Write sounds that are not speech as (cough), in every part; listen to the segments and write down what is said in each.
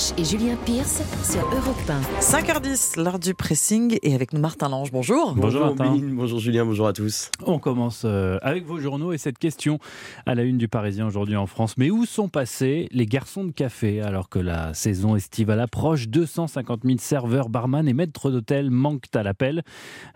Roche et Julien Pierce sur Europe 1. 5h10, l'heure du pressing et avec nous Martin Lange. Bonjour. Bonjour, Martin. bonjour Julien, bonjour à tous. On commence euh, avec vos journaux et cette question à la une du Parisien aujourd'hui en France. Mais où sont passés les garçons de café alors que la saison estivale approche? 250 000 serveurs, barman et maîtres d'hôtel manquent à l'appel.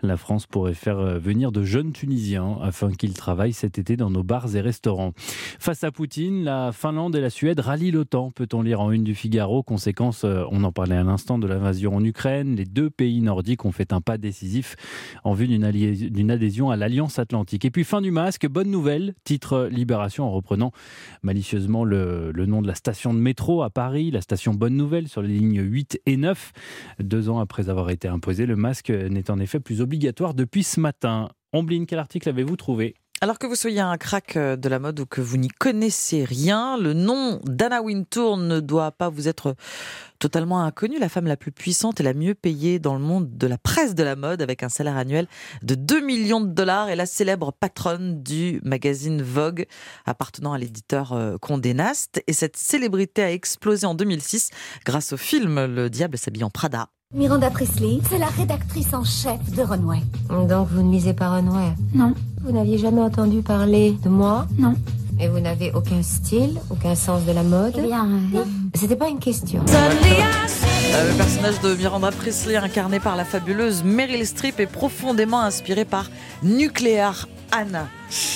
La France pourrait faire euh, venir de jeunes Tunisiens afin qu'ils travaillent cet été dans nos bars et restaurants. Face à Poutine, la Finlande et la Suède rallient l'OTAN, peut-on lire en une du Figaro. Conséquence, euh, on en parlait à l'instant, de l'invasion en Ukraine. Les deux pays nordiques ont fait un pas décisif en vue d'une adhésion à l'Alliance Atlantique. Et puis fin du masque, bonne nouvelle, titre Libération en reprenant malicieusement le, nom de la station de métro à Paris, la station Bonne Nouvelle sur les lignes 8 et 9. Deux ans après avoir été imposé, le masque n'est en effet plus obligatoire depuis ce matin. Omblin, quel article avez-vous trouvé? Alors que vous soyez un crack euh, de la mode ou que vous n'y connaissez rien, le nom d'Anna Wintour ne doit pas vous être totalement inconnu. La femme la plus puissante et la mieux payée dans le monde de la presse de la mode avec un salaire annuel de 2 millions de dollars et la célèbre patronne du magazine Vogue appartenant à l'éditeur euh, Condé Nast. Et cette célébrité a explosé en 2006 grâce au film Le diable s'habille en Prada Miranda Priestley, c'est la rédactrice en chef de Runway. Donc vous ne lisez pas Runway? Non. Vous n'aviez jamais entendu parler de moi Non. Et vous n'avez aucun style, aucun sens de la mode Eh bien, euh, C'était pas une question. Euh, le personnage de Miranda Priestley, incarné par la fabuleuse Meryl Streep, est profondément inspiré par Nuclear Anna,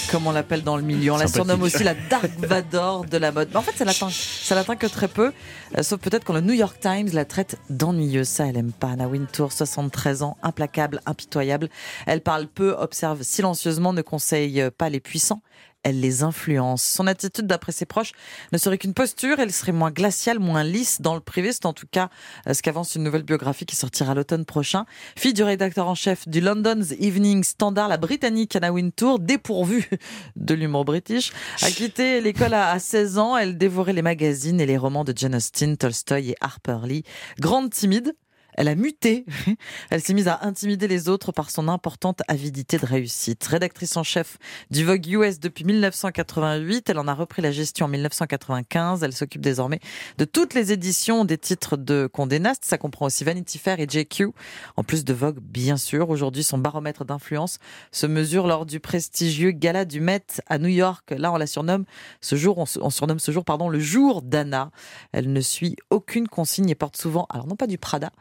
comme on l'appelle dans le milieu. On la surnomme aussi la Dark Vador de la mode. Mais en fait, ça l'atteint, ça l'atteint que très peu, euh, sauf peut-être quand le New York Times la traite d'ennuyeuse. Ça, elle aime pas. Anna Wintour, 73 ans, implacable, impitoyable. Elle parle peu, observe silencieusement, ne conseille pas les puissants elle les influence. Son attitude, d'après ses proches, ne serait qu'une posture, elle serait moins glaciale, moins lisse dans le privé. C'est en tout cas euh, ce qu'avance une nouvelle biographie qui sortira l'automne prochain. Fille du rédacteur en chef du London's Evening Standard, la britannique Anna Wintour, dépourvue (laughs) de l'humour british, a quitté l'école à 16 ans. Elle dévorait les magazines et les romans de Jane Austen, Tolstoy et Harper Lee. Grande timide, elle a muté. (laughs) Elle s'est mise à intimider les autres par son importante avidité de réussite. Rédactrice en chef du Vogue US depuis 1988, elle en a repris la gestion en 1995. Elle s'occupe désormais de toutes les éditions des titres de Condé Nast. Ça comprend aussi Vanity Fair et JQ. En plus de Vogue, bien sûr. Aujourd'hui, son baromètre d'influence se mesure lors du prestigieux gala du Met à New York. Là, on la surnomme ce jour, on surnomme ce jour, pardon, le jour d'Anna. Elle ne suit aucune consigne et porte souvent, alors non pas du Prada,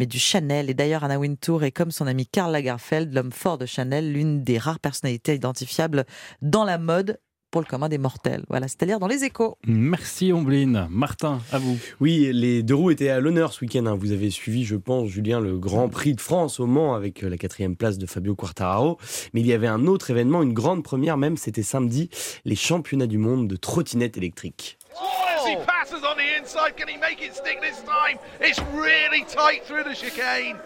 mais du Chanel. Et d'ailleurs, Anna Wintour est comme son ami Karl Lagerfeld, l'homme fort de Chanel, l'une des rares personnalités identifiables dans la mode pour le commun des mortels. Voilà, c'est-à-dire dans les échos. Merci Omblin. Martin, à vous. Oui, les deux roues étaient à l'honneur ce week-end. Hein. Vous avez suivi, je pense, Julien, le Grand Prix de France au Mans avec euh, la quatrième place de Fabio Quartararo. Mais il y avait un autre événement, une grande première même, c'était samedi, les championnats du monde de trottinettes électriques.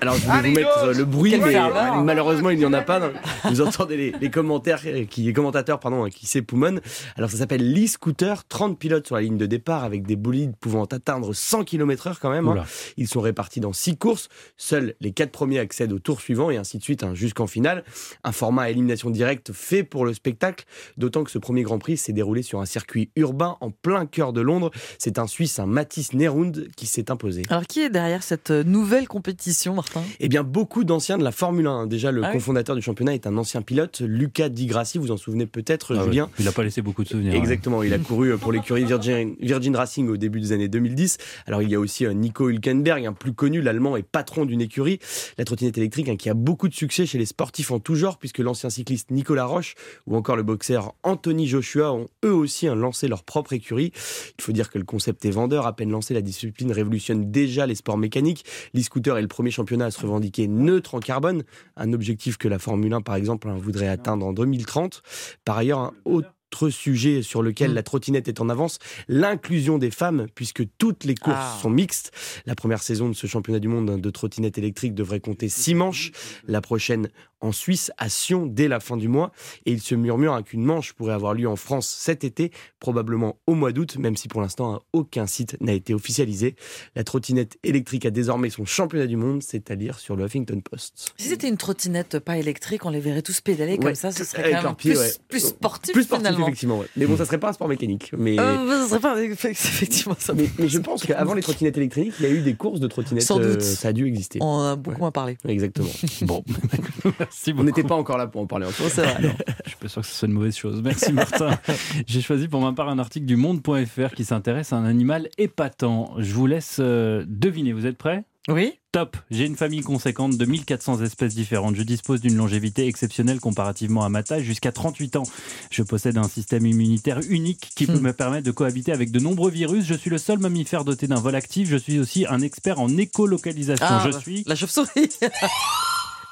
Alors je vais vous mettre le bruit, mais malheureusement il n'y en a pas. Vous entendez les, commentaires, qui, les commentateurs pardon, qui s'époumonnent. Alors ça s'appelle l'e-scooter, 30 pilotes sur la ligne de départ avec des bolides pouvant atteindre 100 km/h quand même. Hein. Ils sont répartis dans 6 courses. Seuls les 4 premiers accèdent au tour suivant et ainsi de suite hein, jusqu'en finale. Un format à élimination directe fait pour le spectacle, d'autant que ce premier Grand Prix s'est déroulé sur un circuit urbain en plein cœur de Londres. C'est un Suisse, un Mathis Nerund, qui s'est imposé. Alors qui est derrière cette nouvelle compétition, Martin? Eh bien, beaucoup d'anciens de la Formule 1. Déjà, le ah cofondateur du championnat est un ancien pilote, Luca Di Grassi, vous en souvenez peut-être, ah Julien? Il n'a pas laissé beaucoup de souvenirs. Exactement, il a (laughs) couru pour l'écurie Virgin, Virgin, Racing au début des années 2010. Alors, il y a aussi euh, Nico Hülkenberg, un plus connu, l'allemand, et patron d'une écurie, la trottinette électrique, hein, qui a beaucoup de succès chez les sportifs en tout genre, puisque l'ancien cycliste Nicolas Roche ou encore le boxeur Anthony Joshua ont eux aussi hein, lancé leur propre écurie. Il faut dire que le concept est vendeur. À peine lancé, la discipline révolutionne déjà les sports mécaniques. L'e-scooter est le premier championnat à se revendiquer neutre en carbone, un objectif que la Formule 1, par exemple, hein, voudrait atteindre en 2030. Par ailleurs, un autre sujet sur lequel mm. la trottinette est en avance, l'inclusion des femmes, puisque toutes les courses ah. sont mixtes. La première saison de ce championnat du monde de trottinette électrique devrait compter six manches, la prochaine en Suisse, à Sion, dès la fin du mois. Et il se murmure qu'une manche pourrait avoir lieu en France cet été, probablement au mois d'août, même si pour l'instant aucun site n'a été officialisé. La trottinette électrique a désormais son championnat du monde, c'est à dire sur le Huffington Post. Si c'était une trottinette pas électrique, on les verrait tous pédaler comme ça, ce serait quand même plus, ouais. plus sportif, Plus sportif, finalement. effectivement. ouais. Mais bon, ça serait pas un sport mécanique. Mais, Euh, ce serait pas (laughs) effectivement ça. mais, mais je pense qu'avant les trottinettes électriques, il y a eu des courses de trottinettes. Sans doute. euh, ça a dû exister. On en a beaucoup moins parlé. Exactement. (laughs) Bon, (laughs) merci On n'était pas encore là pour en parler. en vrai. (laughs) Je suis pas sûr que ce soit une mauvaise chose. Merci Martin. (laughs) J'ai choisi pour ma part un article du monde.fr qui s'intéresse à un animal épatant. Je vous laisse euh, deviner. Vous êtes prêts? Oui Top J'ai une famille conséquente de 1400 espèces différentes. Je dispose d'une longévité exceptionnelle comparativement à ma taille, jusqu'à 38 ans. Je possède un système immunitaire unique qui peut Hmm. me permettre de cohabiter avec de nombreux virus. Je suis le seul mammifère doté d'un vol actif. Je suis aussi un expert en écolocalisation. Ah, je bah, suis... La chauve-souris (laughs)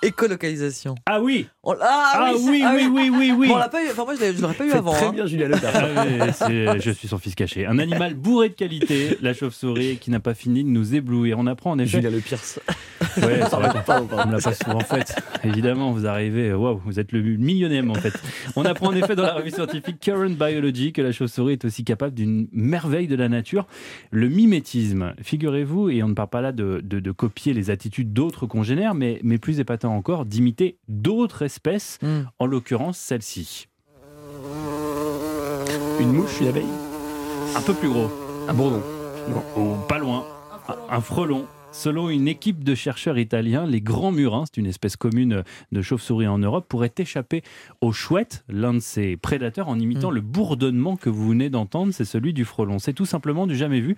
Écolocalisation. Ah oui On- Ah, Ah oui, oui, oui, oui, oui Bon, on l'a pas eu, enfin moi je l'aurais pas eu avant. Très hein. bien, Julia Lepers. (laughs) Ah oui, c'est- je suis son fils caché. Un animal bourré de qualité, la chauve-souris, qui n'a pas fini de nous éblouir. On apprend en effet. Julia Le Pierce. Ouais, Pardon, on me l'a pas souvent fait. Évidemment, vous arrivez, waouh, vous êtes le millionième en fait. On apprend en effet dans la revue scientifique Current Biology que la chauve-souris est aussi capable d'une merveille de la nature, le mimétisme. Figurez-vous, et on ne parle pas là de, de- de copier les attitudes d'autres congénères, mais, mais plus épatant encore, d'imiter d'autres espèces, Hmm. en l'occurrence celle-ci. Une mouche, une abeille? Un peu plus gros. Un bourdon. Ou pas loin, un frelon. Selon une équipe de chercheurs italiens, les grands murins, c'est une espèce commune de chauve-souris en Europe, pourraient échapper aux chouettes, l'un de ces prédateurs, en imitant Mm. le bourdonnement que vous venez d'entendre, c'est celui du frelon. C'est tout simplement du jamais vu.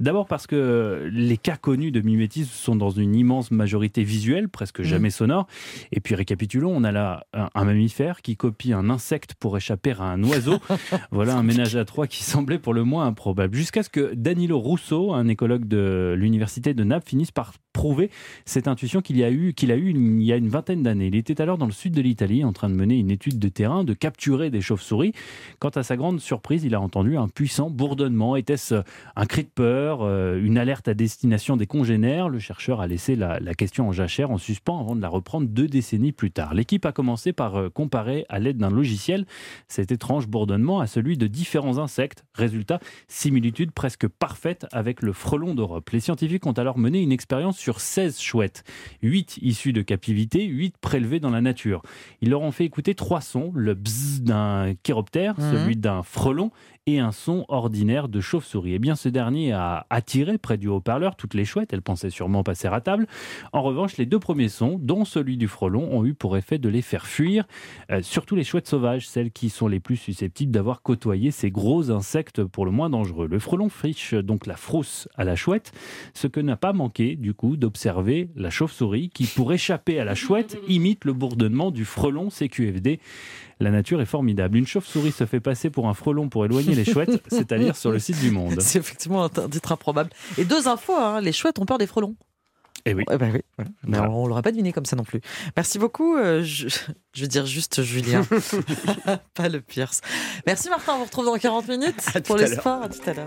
D'abord parce que les cas connus de mimétisme sont dans une immense majorité visuelle, presque jamais sonore. Et puis récapitulons, on a là un, un mammifère qui copie un insecte pour échapper à un oiseau. (laughs) voilà un ménage à trois qui semblait pour le moins improbable. Jusqu'à ce que Danilo Russo, un écologue de l'université de Naples, finisse par prouver cette intuition qu'il a eu, qu'il a eu il y a une vingtaine d'années. Il était alors dans le sud de l'Italie en train de mener une étude de terrain, de capturer des chauves-souris. Quand à sa grande surprise, il a entendu un puissant bourdonnement. Était-ce un cri de peur, euh, une alerte à destination des congénères? Le chercheur a laissé la, la question en jachère, en suspens, avant de la reprendre deux décennies plus tard. L'équipe a commencé par euh, comparer à l'aide d'un logiciel cet étrange bourdonnement à celui de différents insectes. Résultat, similitude presque parfaite avec le frelon d'Europe. Les scientifiques ont alors mené une expérience sur 16 chouettes, 8 issus de captivité, 8 prélevés dans la nature. Ils leur ont fait écouter trois sons, le bzzz d'un chiroptère, Mhm. celui d'un frelon et un son ordinaire de chauve-souris. Eh bien, ce dernier a attiré près du haut-parleur toutes les chouettes, elles pensaient sûrement passer à table. En revanche, les deux premiers sons, dont celui du frelon, ont eu pour effet de les faire fuir, euh, surtout les chouettes sauvages, celles qui sont les plus susceptibles d'avoir côtoyé ces gros insectes pour le moins dangereux. Le frelon fiche donc la frousse à la chouette, ce que n'a pas manqué du coup d'observer la chauve-souris qui, pour échapper à la chouette, imite le bourdonnement du frelon CQFD. La nature est formidable. Une chauve-souris se fait passer pour un frelon pour éloigner les chouettes, (laughs) c'est à dire sur le site du Monde. C'est effectivement un titre improbable. Et deux infos, hein, les chouettes ont peur des frelons. Eh oui. Eh ben oui. Mais Voilà. on, on l'aurait pas deviné comme ça non plus. Merci beaucoup. euh, je, je veux dire juste Julien, (laughs) (laughs) pas le Pierce. Merci Martin, on vous retrouve dans 40 minutes À pour les l'heure. sports. À tout à l'heure.